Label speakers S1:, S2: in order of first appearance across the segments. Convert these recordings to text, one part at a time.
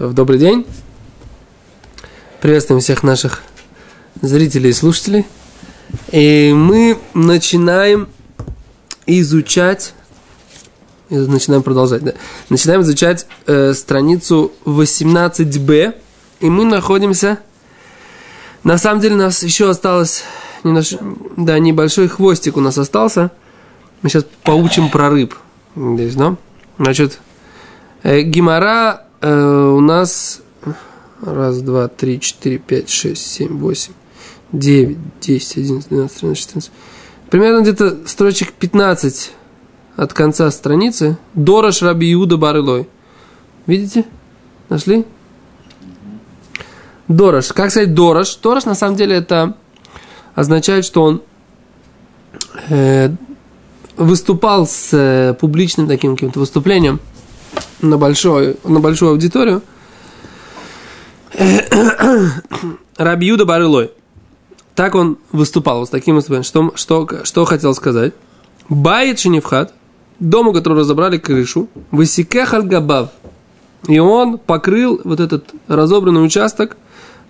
S1: Добрый день. Приветствуем всех наших зрителей и слушателей. И мы начинаем изучать, начинаем продолжать, да? Начинаем изучать э, страницу 18b, и мы находимся, на самом деле у нас еще осталось, немнож... да, небольшой хвостик у нас остался. Мы сейчас поучим про рыб здесь, да? Значит, э, Гимара у нас раз, два, три, четыре, пять, шесть, семь, восемь, девять, десять, одиннадцать, двенадцать, тринадцать, четырнадцать. Примерно где-то строчек 15 от конца страницы. Дорош Раби Иуда Барылой. Видите? Нашли? Дорош. Как сказать Дорош? Дорош на самом деле это означает, что он э, выступал с э, публичным таким каким-то выступлением на, большой, на большую аудиторию. Раби Юда Барылой. Так он выступал, с таким выступлением. Что, что, что хотел сказать? Бает Шиневхат, дому, который разобрали крышу, высеках аль И он покрыл вот этот разобранный участок,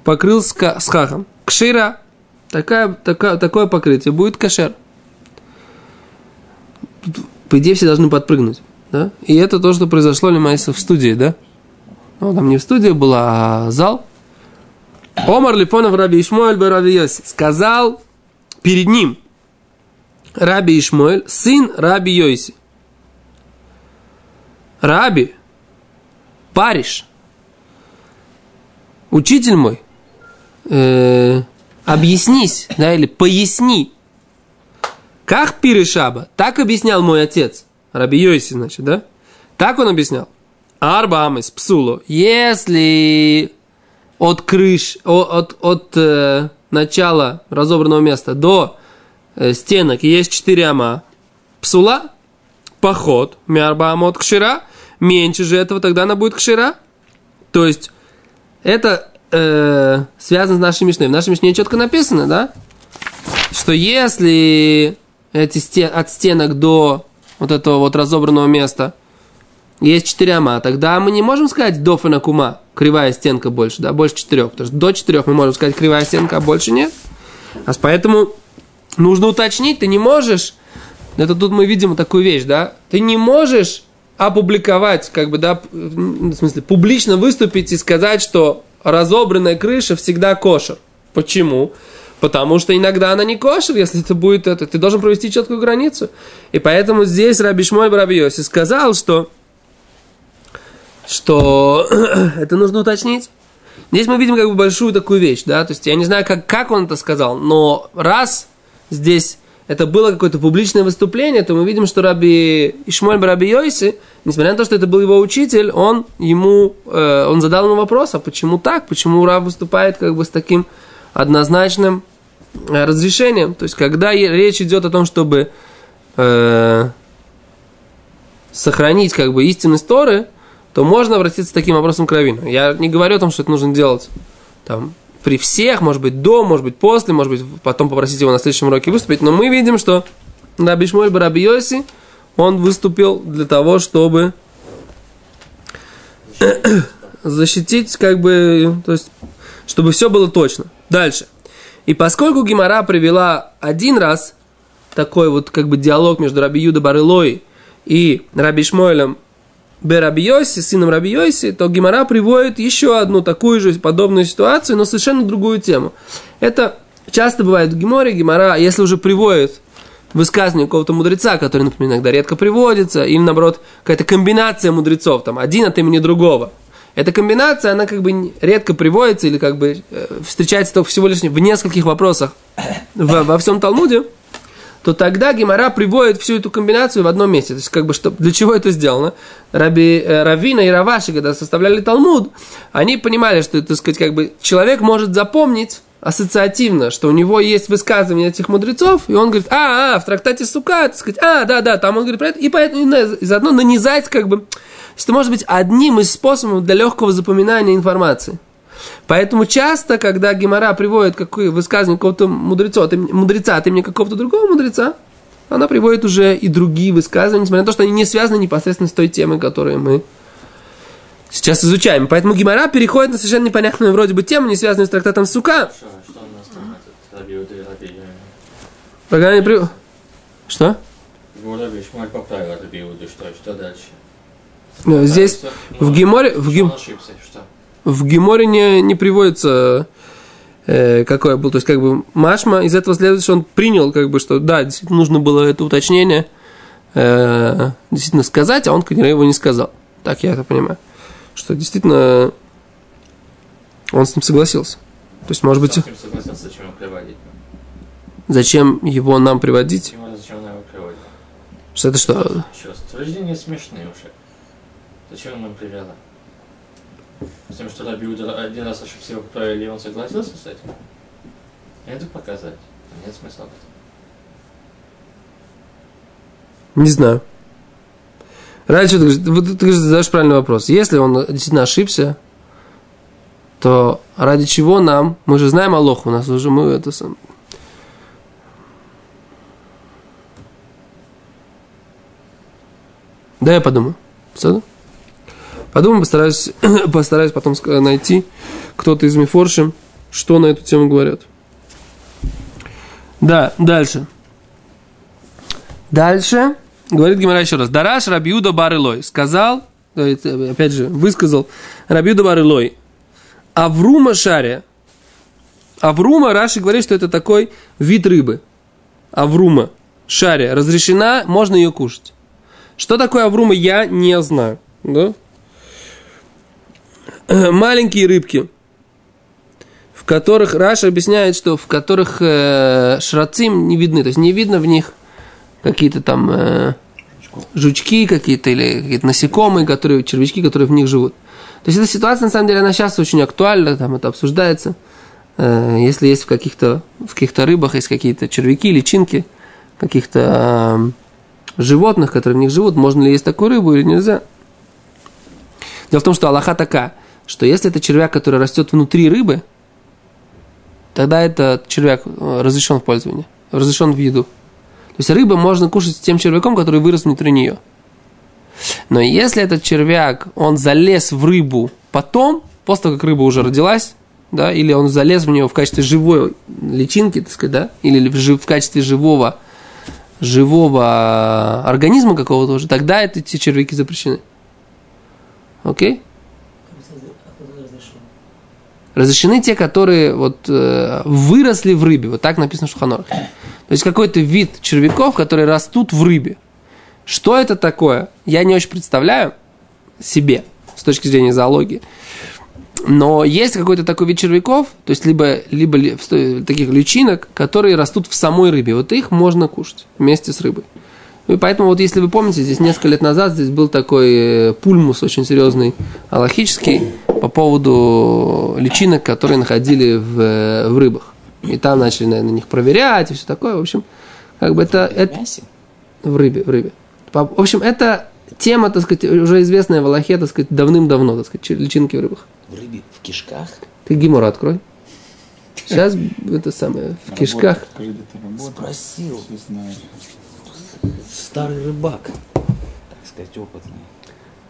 S1: покрыл с, с хахом. Кшира, такая, такая, такое покрытие, будет кашер. По идее, все должны подпрыгнуть. Да? И это то, что произошло Лимайса в студии, да? Ну, там не в студии была, а зал. Омар Лифонов Раби Ишмоэль бы Раби Йоси. Сказал перед ним Раби Ишмоэль, сын Раби Йоси. Раби, париж, учитель мой, э, объяснись, да, или поясни, как пиришаба, так объяснял мой отец, Раби Йоси, значит, да? Так он объяснял. Арбамес, псуло. Если от крыш, от, от э, начала разобранного места до э, стенок есть четыре ама, псула, поход, мярбам от кшира, меньше же этого, тогда она будет кшира. То есть, это э, связано с нашей мишной. В нашей мишне четко написано, да? Что если эти стен, от стенок до вот этого вот разобранного места есть четыре ама, тогда мы не можем сказать дофена кума, кривая стенка больше, да, больше четырех, потому что до четырех мы можем сказать кривая стенка, а больше нет. А поэтому нужно уточнить, ты не можешь, это тут мы видим такую вещь, да, ты не можешь опубликовать, как бы, да, в смысле, публично выступить и сказать, что разобранная крыша всегда кошер. Почему? Потому что иногда она не кошер, если это будет это. Ты должен провести четкую границу. И поэтому здесь Раби Шмоль Барабиоси сказал, что, что это нужно уточнить. Здесь мы видим как бы большую такую вещь, да, то есть я не знаю, как, как он это сказал, но раз здесь это было какое-то публичное выступление, то мы видим, что Раби Ишмоль Раби Йойси, несмотря на то, что это был его учитель, он ему, э, он задал ему вопрос, а почему так, почему Раб выступает как бы с таким однозначным разрешением. То есть, когда речь идет о том, чтобы э, сохранить как бы истинность Торы, то можно обратиться таким вопросом к Равину. Я не говорю о том, что это нужно делать там, при всех, может быть, до, может быть, после, может быть, потом попросить его на следующем уроке выступить. Но мы видим, что Раби Шмоль Бараби он выступил для того, чтобы защитить, как бы, то есть, чтобы все было точно. Дальше. И поскольку Гимара привела один раз такой вот как бы диалог между Раби Юда Барылой и Раби Шмойлем Бераби Йоси, сыном Раби Йоси, то Гимара приводит еще одну такую же подобную ситуацию, но совершенно другую тему. Это часто бывает в Гиморе, Гимара, если уже приводит высказывание какого-то мудреца, который, например, иногда редко приводится, или, наоборот, какая-то комбинация мудрецов, там, один от имени другого – эта комбинация, она как бы редко приводится или как бы э, встречается только всего лишь в нескольких вопросах в, во всем Талмуде, то тогда Гимара приводит всю эту комбинацию в одном месте. То есть, как бы, что, для чего это сделано? Раби, э, Равина и Раваши, когда составляли Талмуд, они понимали, что, так сказать, как бы, человек может запомнить ассоциативно, что у него есть высказывание этих мудрецов, и он говорит, а, а, в трактате Сука, так сказать, а, да, да, там он говорит про это, и поэтому и заодно нанизать, как бы, что может быть одним из способов для легкого запоминания информации. Поэтому часто, когда Гемора приводит какое высказывание какого-то мудреца, имени, мудреца от имени какого-то другого мудреца, она приводит уже и другие высказывания, несмотря на то, что они не связаны непосредственно с той темой, которую мы Сейчас изучаем. Поэтому Гимара переходит на совершенно непонятную вроде бы тему, не связанную с трактатом Сука.
S2: Раби
S1: Пока не при... Что?
S2: Иуду, что, что дальше?
S1: Ну, Здесь в в, Гем-
S2: он ошибся, что?
S1: в Геморе не, не приводится, э, какое был. То есть, как бы, Машма, из этого следует, что он принял, как бы, что да, действительно нужно было это уточнение э, действительно сказать, а он, конечно, его не сказал. Так я это понимаю. Что действительно он с ним согласился. То есть, может быть,
S2: Совсем согласился, зачем его приводить?
S1: зачем его нам приводить?
S2: Зачем, зачем он его приводит?
S1: Что это что?
S2: Еще раз, утверждения смешные уже. Зачем он нам привела? С тем, что Раби один раз ошибся, его поправили, и он согласился с этим? Это показать. Нет смысла в этом.
S1: Не знаю. Раньше ты, вот ты задаешь правильный вопрос. Если он действительно ошибся, то ради чего нам? Мы же знаем Аллаху, у нас уже мы это сам. Да, я подумаю. Всё? Подумаю, постараюсь, постараюсь потом найти кто-то из Мифоршим, что на эту тему говорят. Да, дальше. Дальше говорит Гимара еще раз. Дараш Рабиуда Барылой сказал, опять же, высказал Рабиуда Барылой. Аврума шаре. Аврума, Раши говорит, что это такой вид рыбы. Аврума шаре. Разрешена, можно ее кушать. Что такое аврума, я не знаю. Да? Э, Маленькие рыбки, в которых Раша объясняет, что в которых э, шрацим не видны, то есть не видно в них какие-то там э, жучки какие-то или какие-то насекомые, которые, червячки, которые в них живут. То есть эта ситуация, на самом деле, она сейчас очень актуальна, там это обсуждается. Э, если есть в каких-то, в каких-то рыбах есть какие-то червяки, личинки, каких-то э, животных, которые в них живут, можно ли есть такую рыбу или нельзя. Дело в том, что Аллаха такая, что если это червяк, который растет внутри рыбы, тогда этот червяк э, разрешен в пользовании, разрешен в еду. То есть рыбу можно кушать с тем червяком, который вырос внутри нее. Но если этот червяк, он залез в рыбу потом, после того, как рыба уже родилась, да, или он залез в нее в качестве живой личинки, так сказать, да, или в, в качестве живого, живого организма какого-то уже, тогда эти червяки запрещены. Окей? Разрешены те, которые вот, э, выросли в рыбе. Вот так написано в Шуханорах. То есть какой-то вид червяков, которые растут в рыбе. Что это такое? Я не очень представляю себе с точки зрения зоологии. Но есть какой-то такой вид червяков, то есть либо, либо таких личинок, которые растут в самой рыбе. Вот их можно кушать вместе с рыбой. И поэтому вот если вы помните, здесь несколько лет назад здесь был такой э, пульмус очень серьезный, аллахический, по поводу личинок, которые находили в, э, в рыбах. И там начали на, на них проверять и все такое. В общем, как бы это, это
S3: мясе?
S1: в рыбе, в рыбе. В общем, это тема, так сказать, уже известная в Аллахе, так сказать, давным-давно, так сказать, чи- личинки в рыбах.
S3: В рыбе в кишках?
S1: Ты Гимора открой. Сейчас это самое, в кишках.
S3: Спросил. Старый рыбак, так сказать, опытный.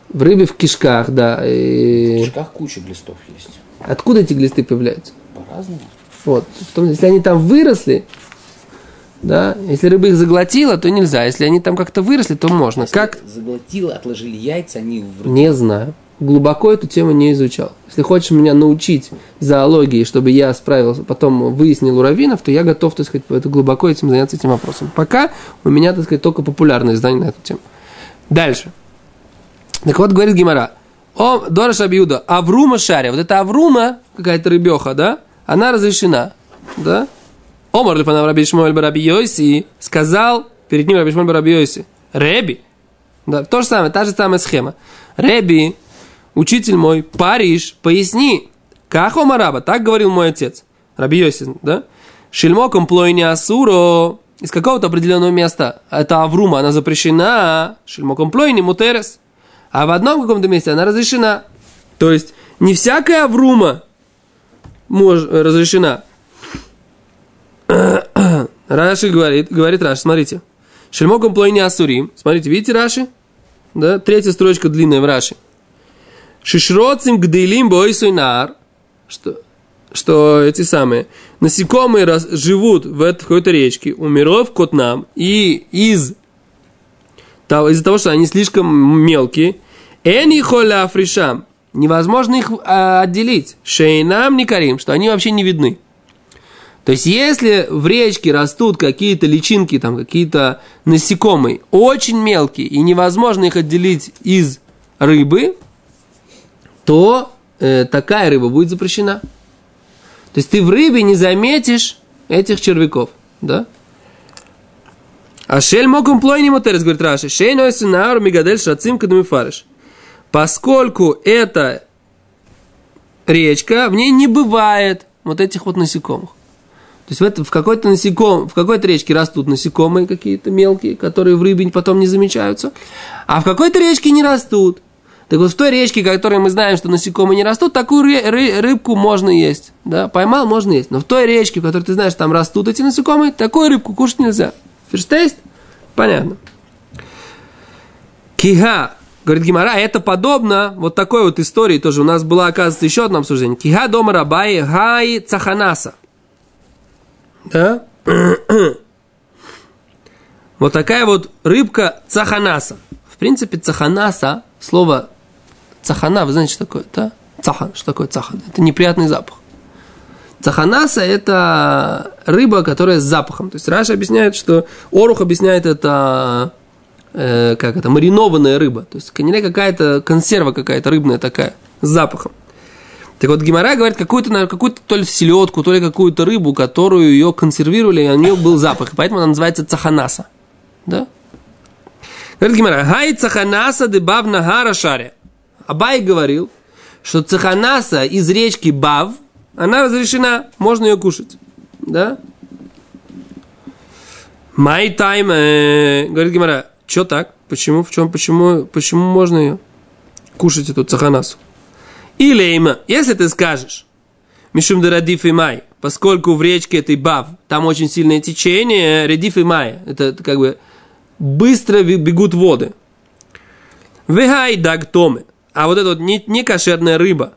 S1: В рыбе в кишках, да.
S3: В
S1: И
S3: кишках куча глистов есть.
S1: Откуда эти глисты появляются?
S3: По-разному.
S1: Вот. Том, если они там выросли, да, если рыба их заглотила, то нельзя. Если они там как-то выросли, то можно. Как?
S3: Заглотила, отложили яйца, они в рыбу.
S1: Не знаю. Глубоко эту тему не изучал. Если хочешь меня научить зоологии, чтобы я справился, потом выяснил у раввинов, то я готов, так сказать, это глубоко этим заняться этим вопросом. Пока у меня, так сказать, только популярные издания на эту тему. Дальше. Так вот, говорит Гимара. О, Дораш Абиуда, Аврума Шаря. Вот эта Аврума, какая-то рыбеха, да, она разрешена. Да? Омар Лифанав Раби Шмуэль Бараби Йоси сказал перед ним Раби Шмуэль Бараби Йоси. Реби. Да, то же самое, та же самая схема. Реби, учитель мой, Париж, поясни, как Омараба, так говорил мой отец. Раби Йоси, да? Шельмоком плойни асуро, из какого-то определенного места. Это Аврума, она запрещена. Шельмоком плойни мутерес. А в одном каком-то месте она разрешена. То есть, не всякая Аврума мож, разрешена. Раши говорит, говорит Раши, смотрите. Шельмоком плойни асурим. Смотрите, видите Раши? Да, третья строчка длинная в Раши. Шишроцим гдейлим бойсуйнар, что, что эти самые насекомые раз, живут в, этой, какой-то речке, у миров котнам, и из того, из-за того, что они слишком мелкие, эни холя афришам, невозможно их а, отделить, шейнам не карим, что они вообще не видны. То есть, если в речке растут какие-то личинки, там какие-то насекомые, очень мелкие, и невозможно их отделить из рыбы, то э, такая рыба будет запрещена. То есть ты в рыбе не заметишь этих червяков, да? А шель моком плой не мотерес, говорит Раши. Шей нойси наар мигадель шацим кадмифариш. Поскольку это речка, в ней не бывает вот этих вот насекомых. То есть в, это, в какой-то насеком, в какой-то речке растут насекомые какие-то мелкие, которые в рыбе потом не замечаются, а в какой-то речке не растут. Так вот в той речке, которой мы знаем, что насекомые не растут, такую ры- ры- рыбку можно есть. Да? Поймал, можно есть. Но в той речке, в которой ты знаешь, там растут эти насекомые, такую рыбку кушать нельзя. Ферштейст? Понятно. Кига, говорит Гимара, это подобно вот такой вот истории тоже. У нас была, оказывается, еще одно обсуждение. Кига дома рабай гай цаханаса. Да? вот такая вот рыбка цаханаса. В принципе, цаханаса, слово цахана, вы знаете, что такое, да? Цахан, что такое цахан? Это неприятный запах. Цаханаса – это рыба, которая с запахом. То есть Раша объясняет, что Орух объясняет это, э, как это, маринованная рыба. То есть не какая-то консерва какая-то рыбная такая, с запахом. Так вот, Гимара говорит, какую-то, какую-то то ли селедку, то ли какую-то рыбу, которую ее консервировали, и у нее был запах. И поэтому она называется цаханаса. Да? Говорит Гимара, гай цаханаса дебав нагара шаре. Абай говорил, что цаханаса из речки Бав, она разрешена, можно ее кушать. Да? Май тайм, говорит Гимара, что так? Почему, в чем, почему, почему можно ее кушать, эту цаханасу? Или има, если ты скажешь, Мишум Радиф и Май, поскольку в речке этой Бав, там очень сильное течение, Радиф и Май, это, это как бы быстро бегут воды. Вегай даг томе, а вот эта вот не, не кошерная рыба,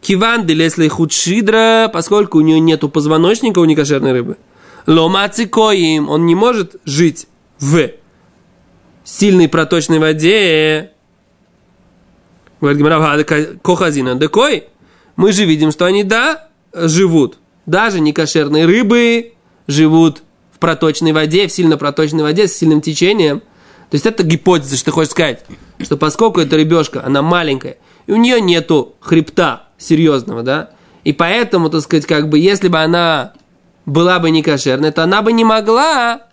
S1: Киван делесли худшидра, поскольку у нее нету позвоночника у некошерной рыбы. Ломацикоим, он не может жить в сильной проточной воде, Говорит Гимара, кохазина, декой. Мы же видим, что они, да, живут. Даже некошерные рыбы живут в проточной воде, в сильно проточной воде, с сильным течением. То есть это гипотеза, что ты хочешь сказать, что поскольку эта рыбешка, она маленькая, и у нее нету хребта серьезного, да, и поэтому, так сказать, как бы, если бы она была бы не кошерной, то она бы не могла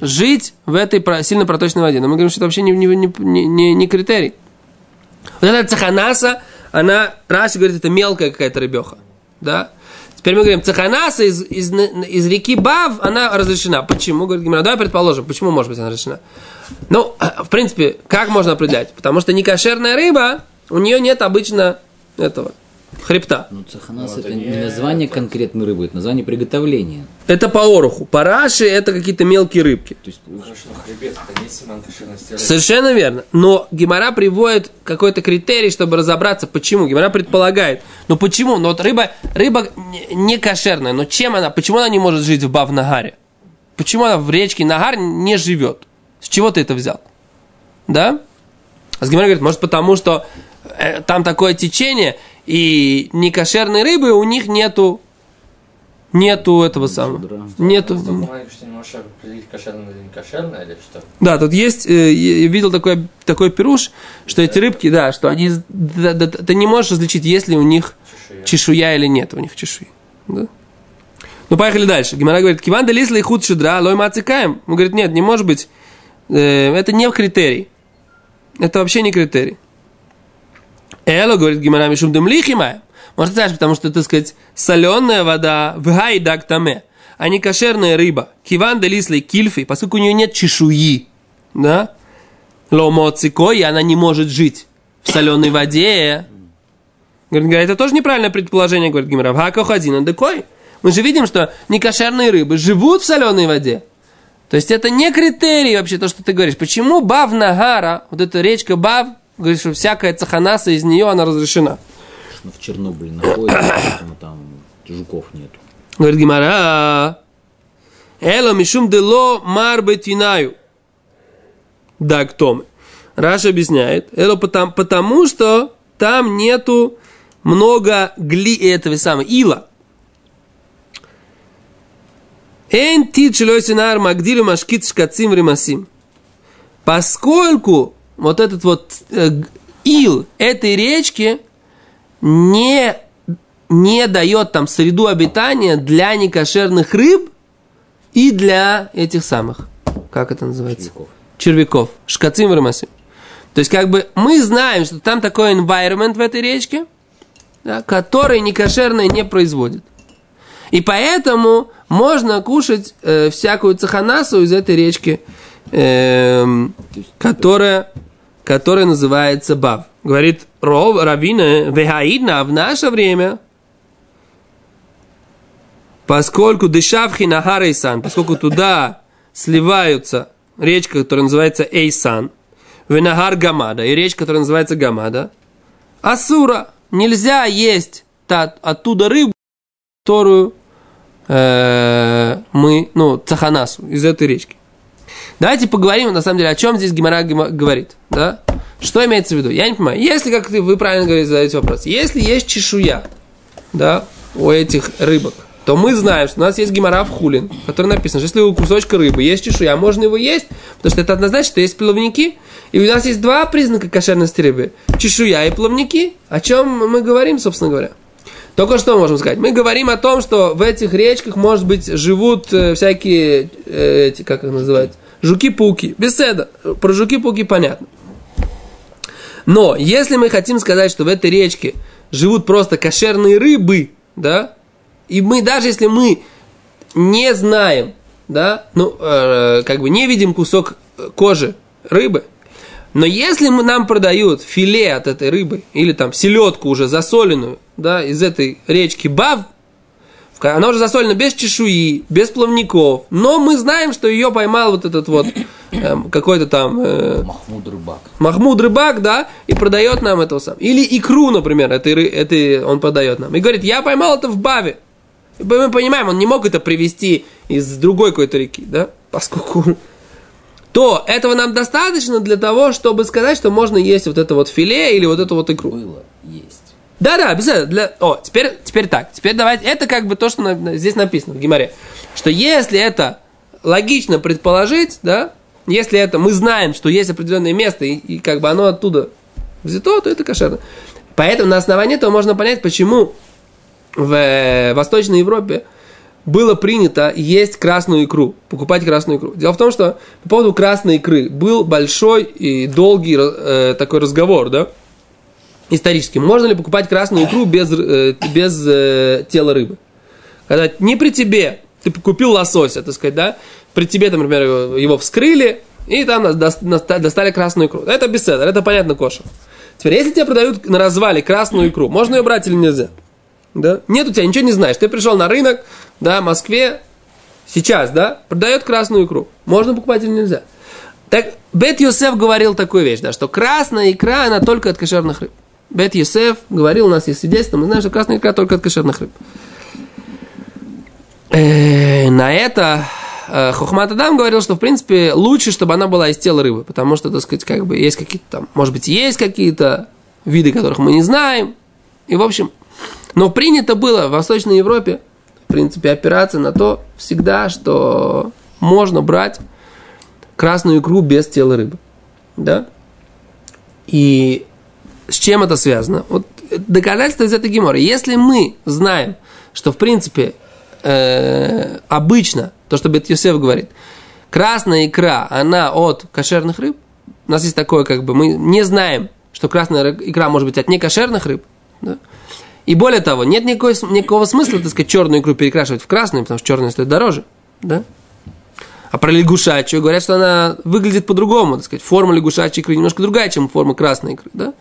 S1: жить в этой сильно проточной воде. Но мы говорим, что это вообще не, не, не, не, не критерий. Вот эта цаханаса, она, Раши говорит, это мелкая какая-то рыбеха. Да? Теперь мы говорим, цаханаса из, из, из реки Бав, она разрешена. Почему? Говорит Гимара, давай предположим, почему может быть она разрешена? Ну, в принципе, как можно определять? Потому что некошерная рыба, у нее нет обычно этого хребта.
S3: Ну, цаханас
S2: Ну,
S3: это,
S2: это
S3: не название
S2: это-
S3: конкретной рыбы, это название приготовления.
S1: Это по оруху. По раши это какие-то мелкие рыбки.
S3: То есть,
S2: Хорошо, но хребет, это не рыбы.
S1: Совершенно верно. Но Гимара приводит какой-то критерий, чтобы разобраться, почему. Гимара предполагает. Ну почему? Ну вот рыба, рыба не- не кошерная, но чем она, почему она не может жить в Бав-Нагаре? Почему она в речке Нагар не живет? С чего ты это взял? Да? А с Гимара говорит, может потому, что э, там такое течение, и некошерной рыбы у них нету, нету этого самого.
S3: да.
S1: Нету. Да, тут есть, э, я видел такой, такой пируш, что эти рыбки, да, что они, да, да, ты не можешь различить, есть ли у них
S2: Чешуя.
S1: чешуя или нет у них чешуи. Да? Ну, поехали дальше. Гимара говорит, киван лисла и худ шидра, лой мацикаем. Он говорит, нет, не может быть. Э, это не критерий. Это вообще не критерий. Эло, говорит Гимара, мишум дым лихимая. Может, знаешь, потому что, так сказать, соленая вода в гайдак таме, а не кошерная рыба. Киван лисла и кильфи, поскольку у нее нет чешуи. Да? Ломоцикой, она не может жить в соленой воде. Говорит, это тоже неправильное предположение, говорит Гимара. В хакохазина декой. Мы же видим, что некошерные рыбы живут в соленой воде. То есть это не критерий вообще то, что ты говоришь. Почему Бав Нагара, вот эта речка Бав, говорит, что всякая цаханаса из нее, она разрешена.
S3: В Чернобыле находится, поэтому там жуков нету.
S1: Говорит Гимара, Эло мишум дело мар бетинаю. Да, кто Раша объясняет, Эло потому, потому что там нету много гли этого самого ила. Эн тичелойсинар магдилю машкит шкацим ремасим. Поскольку вот этот вот э, ил этой речки не, не дает там среду обитания для некошерных рыб и для этих самых, как это называется?
S3: Червяков.
S1: Червяков. Шкацим ремасим. То есть, как бы мы знаем, что там такой environment в этой речке, да, который некошерное не производит. И поэтому можно кушать э, всякую цаханасу из этой речки, эм, которая, которая называется Бав. Говорит Ров, Равина, Вехаидна, в наше время, поскольку Дешавхи Нахар Эйсан, поскольку туда сливаются речка, которая называется Эйсан, Венагар Гамада, и речка, которая называется Гамада, Асура, нельзя есть та, оттуда рыбу, которую э, мы, ну, цаханасу из этой речки. Давайте поговорим, на самом деле, о чем здесь Гимара говорит, да? Что имеется в виду? Я не понимаю. Если, как вы правильно говорите, задаете вопрос, если есть чешуя, да, у этих рыбок, то мы знаем, что у нас есть гемора в хулин, в которой написано, что если у кусочка рыбы есть чешуя, можно его есть, потому что это однозначно, что есть плавники, и у нас есть два признака кошерности рыбы. Чешуя и плавники. О чем мы говорим, собственно говоря? Только что можем сказать? Мы говорим о том, что в этих речках, может быть, живут э, всякие, э, эти, как их называют, жуки-пауки. Беседа. Про жуки-пауки понятно. Но если мы хотим сказать, что в этой речке живут просто кошерные рыбы, да, и мы, даже если мы не знаем, да, ну, э, как бы не видим кусок кожи рыбы, но если мы, нам продают филе от этой рыбы, или там селедку уже засоленную, да, из этой речки Бав, она уже засолена без чешуи, без плавников, но мы знаем, что ее поймал вот этот вот э, какой-то там... Э,
S3: Махмуд Рыбак.
S1: Махмуд Рыбак, да, и продает нам этого сам. Или икру, например, этой, этой он продает нам. И говорит, я поймал это в Баве. И мы понимаем, он не мог это привезти из другой какой-то реки, да, поскольку то этого нам достаточно для того, чтобы сказать, что можно есть вот это вот филе или вот эту вот икру.
S3: Было, есть.
S1: Да, да, обязательно. Для... О, теперь, теперь так. Теперь давайте. Это как бы то, что на... здесь написано в Гимаре. Что если это логично предположить, да, если это мы знаем, что есть определенное место, и, и как бы оно оттуда взято, то это кошерно. Поэтому на основании этого можно понять, почему в э, Восточной Европе было принято есть красную икру, покупать красную икру. Дело в том, что по поводу красной икры был большой и долгий э, такой разговор, да, исторически. Можно ли покупать красную икру без, э, без э, тела рыбы? Когда не при тебе, ты купил лосося, так сказать, да, при тебе, там, например, его, вскрыли, и там достали красную икру. Это беседа, это понятно кошер. Теперь, если тебе продают на развале красную икру, можно ее брать или нельзя? Да? Нет у тебя, ничего не знаешь. Ты пришел на рынок, да, в Москве, сейчас, да, продает красную икру. Можно покупать или нельзя? Так, Бет Йосеф говорил такую вещь, да, что красная икра, она только от кошерных рыб. Бет Йосеф говорил, у нас есть свидетельство, мы знаем, что красная икра только от кошерных рыб. Э, на это э, Хохмат Адам говорил, что, в принципе, лучше, чтобы она была из тела рыбы, потому что, так сказать, как бы есть какие-то там, может быть, есть какие-то виды, которых мы не знаем. И, в общем, но принято было в Восточной Европе, в принципе, опираться на то всегда, что можно брать красную икру без тела рыбы. Да? И с чем это связано? Вот доказательство из этой геморы. Если мы знаем, что в принципе э, обычно, то, что Бет Йосеф говорит, красная икра, она от кошерных рыб, у нас есть такое, как бы, мы не знаем, что красная икра может быть от некошерных рыб, да? И более того, нет никакой, никакого смысла, так сказать, черную икру перекрашивать в красную, потому что черная стоит дороже. Да? А про лягушачью говорят, что она выглядит по-другому, так сказать. Форма лягушачьей икры немножко другая, чем форма красной икры. Да?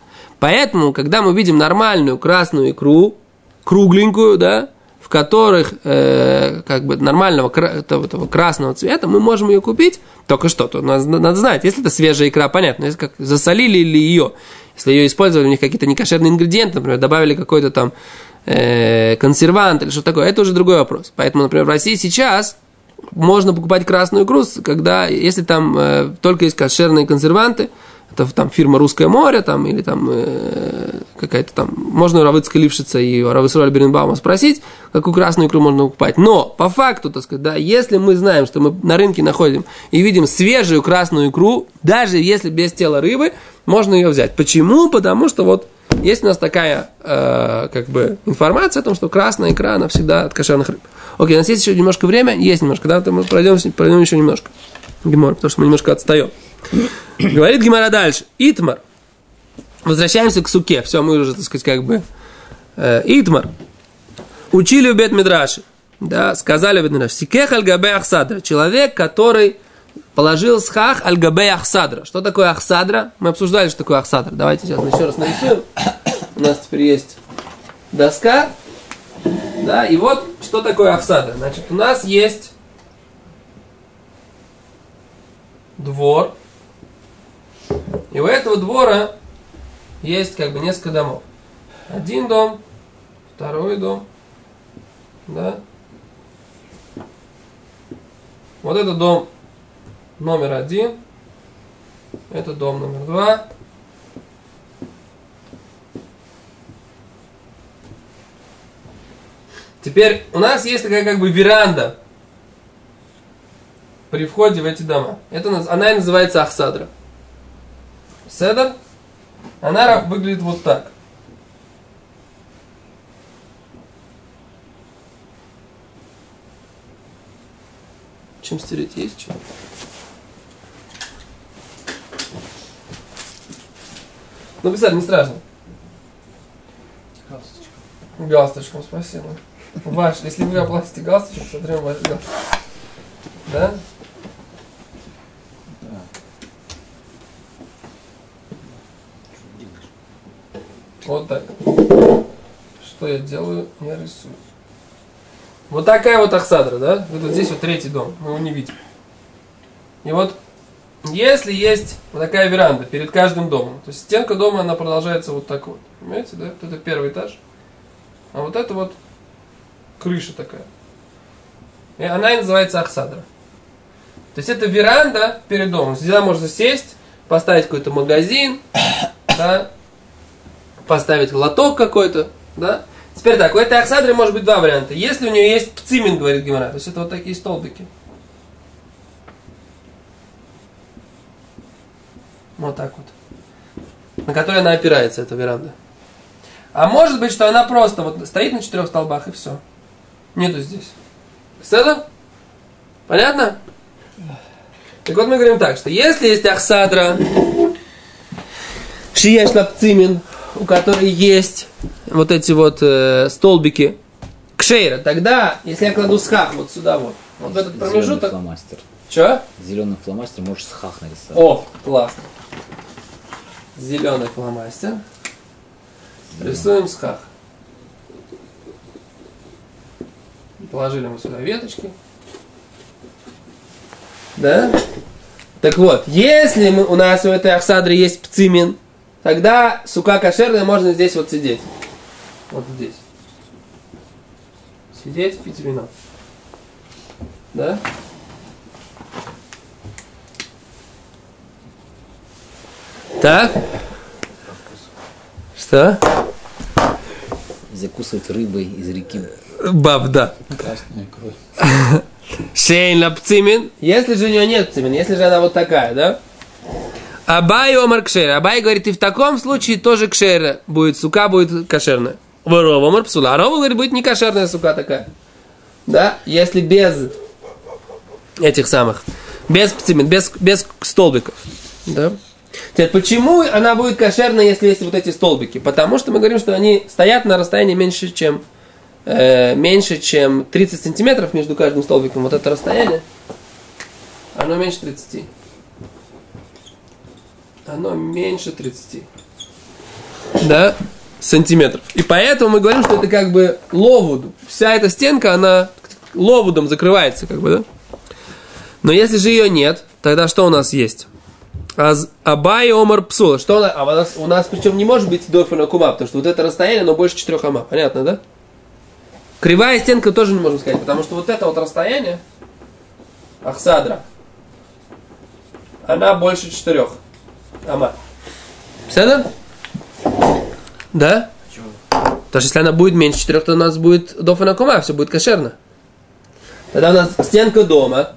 S1: Поэтому, когда мы видим нормальную красную икру, кругленькую, да, в которых э, как бы нормального этого, этого красного цвета, мы можем ее купить. Только что, то надо, надо знать, если это свежая икра, понятно, если как засолили ли ее, Если ее использовали, у них какие-то некошерные ингредиенты, например, добавили какой-то там э, консервант или что такое, это уже другой вопрос. Поэтому, например, в России сейчас можно покупать красную икру, когда, если там э, только есть кошерные консерванты, это там фирма «Русское море», там, или там э, какая-то там, можно у Равыцка Лившица и у Равысруля Беренбаума спросить, какую красную икру можно покупать. Но, по факту, так сказать, да, если мы знаем, что мы на рынке находим и видим свежую красную икру, даже если без тела рыбы, можно ее взять. Почему? Потому что вот есть у нас такая, э, как бы, информация о том, что красная икра, она всегда от кошерных рыб. Окей, у нас есть еще немножко время, есть немножко, да, мы пройдем, пройдем еще немножко. Гемор, потому что мы немножко отстаем. Говорит Гимара дальше. Итмар. Возвращаемся к суке. Все, мы уже, так сказать, как бы... Э, Итмар. Учили у Бет Мидраши. Да, сказали в Мидраши. Сикех аль ахсадра. Человек, который положил схах аль ахсадра. Что такое ахсадра? Мы обсуждали, что такое ахсадра. Давайте сейчас еще раз нарисуем. У нас теперь есть доска. Да, и вот что такое ахсадра. Значит, у нас есть двор. И у этого двора есть как бы несколько домов. Один дом, второй дом, да. Вот это дом номер один, это дом номер два. Теперь у нас есть такая как бы веранда при входе в эти дома. Это, она и называется Ахсадра. Седер, она выглядит вот так. Чем стереть есть чем? Ну, писать не страшно. Галстучком. Галстучком, спасибо. Ваш, если вы оплатите галстучек, смотрим ваш галстучек. Да? Вот так. Что я делаю? Я рисую. Вот такая вот Ахсадра, да? Вот здесь вот третий дом, мы его не видим. И вот, если есть вот такая веранда перед каждым домом, то есть стенка дома, она продолжается вот так вот. Понимаете, да? Вот это первый этаж. А вот это вот крыша такая. И она и называется Ахсадра. То есть это веранда перед домом. Сюда можно сесть, поставить какой-то магазин, да, поставить лоток какой-то, да. Теперь так, у этой Ахсадры может быть два варианта. Если у нее есть пцимин, говорит Гимара, то есть это вот такие столбики. Вот так вот. На которые она опирается, эта веранда. А может быть, что она просто вот стоит на четырех столбах и все. Нету здесь. Седа? Понятно? Так вот мы говорим так, что если есть Ахсадра, Шиеш Лапцимин, у которой есть вот эти вот э, столбики кшейра, тогда, если я кладу схах вот сюда вот, вот в этот промежуток...
S3: Зеленый фломастер.
S1: Что?
S3: Зеленый фломастер можешь схах нарисовать.
S1: О, классно. Зеленый фломастер. Рисуем схах. Положили мы сюда веточки. Да? Так вот, если мы, у нас у этой ахсадры есть пцимин, тогда сука кошерная можно здесь вот сидеть. Вот здесь. Сидеть, пить вино. Да? Так? Что?
S3: Закусывать рыбой из реки.
S1: Баб, да.
S2: Красная кровь.
S1: Шейн лапцимин. Если же у нее нет пцимин, если же она вот такая, да? Абай омар кшера. Абай говорит, и в таком случае тоже кшера будет, сука будет кошерная. Ворова омар псула. А рова, говорит, будет не кошерная сука такая. Да? Если без этих самых, без пцимин, без, без столбиков. Да? Теперь, почему она будет кошерной, если есть вот эти столбики? Потому что мы говорим, что они стоят на расстоянии меньше, чем э, меньше, чем 30 сантиметров между каждым столбиком. Вот это расстояние, оно меньше 30. Оно меньше 30. Да? Сантиметров. И поэтому мы говорим, что это как бы ловуд. Вся эта стенка, она ловудом закрывается, как бы, да? Но если же ее нет, тогда что у нас есть? Аз Абай Омар Псула. Что у нас, а у нас, у нас причем не может быть Дорфина Кума, потому что вот это расстояние, оно больше 4 ама. Понятно, да? Кривая стенка тоже не можем сказать, потому что вот это вот расстояние, Ахсадра, она больше 4 ама. Все Да?
S2: Почему?
S1: Потому если она будет меньше 4, то у нас будет Дофина Кума, все будет кошерно. Тогда у нас стенка дома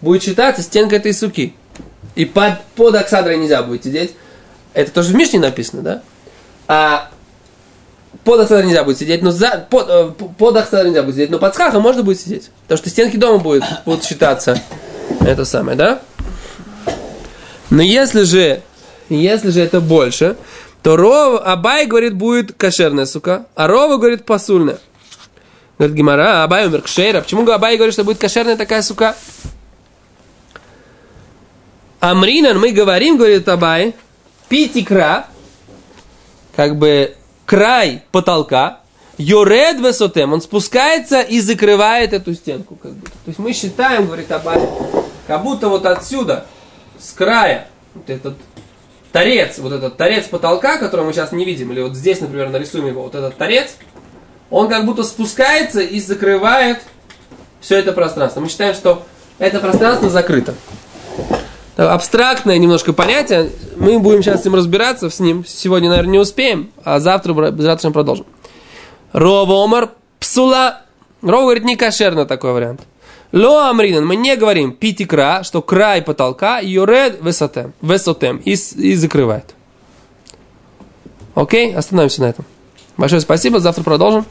S1: будет считаться стенкой этой суки. И под, под Оксадрой нельзя будет сидеть. Это тоже в Мишне написано, да? А под Оксадрой нельзя будет сидеть, но за, под, э, под Оксадрой нельзя будет сидеть, но под Схахом можно будет сидеть. Потому что стенки дома будут, будут считаться это самое, да? Но если же, если же это больше, то Ров, Абай говорит, будет кошерная сука, а Рова говорит пасульная. Говорит Гимара, Абай умер кшейра. Почему Абай говорит, что будет кошерная такая сука? Амринан, мы говорим, говорит Абай, питикра, как бы край потолка, Йоред высотем, он спускается и закрывает эту стенку. Как бы. То есть мы считаем, говорит Абай, как будто вот отсюда, с края, вот этот торец, вот этот торец потолка, который мы сейчас не видим, или вот здесь, например, нарисуем его, вот этот торец, он как будто спускается и закрывает все это пространство. Мы считаем, что это пространство закрыто. Абстрактное немножко понятие. Мы будем сейчас с ним разбираться, с ним. Сегодня, наверное, не успеем, а завтра завтра продолжим. Рова Омар Псула. Рова говорит, не кошерно такой вариант. Ло Амринан, мы не говорим питикра, что край потолка, юред высотем, высотем и, и закрывает. Окей, остановимся на этом. Большое спасибо, завтра продолжим.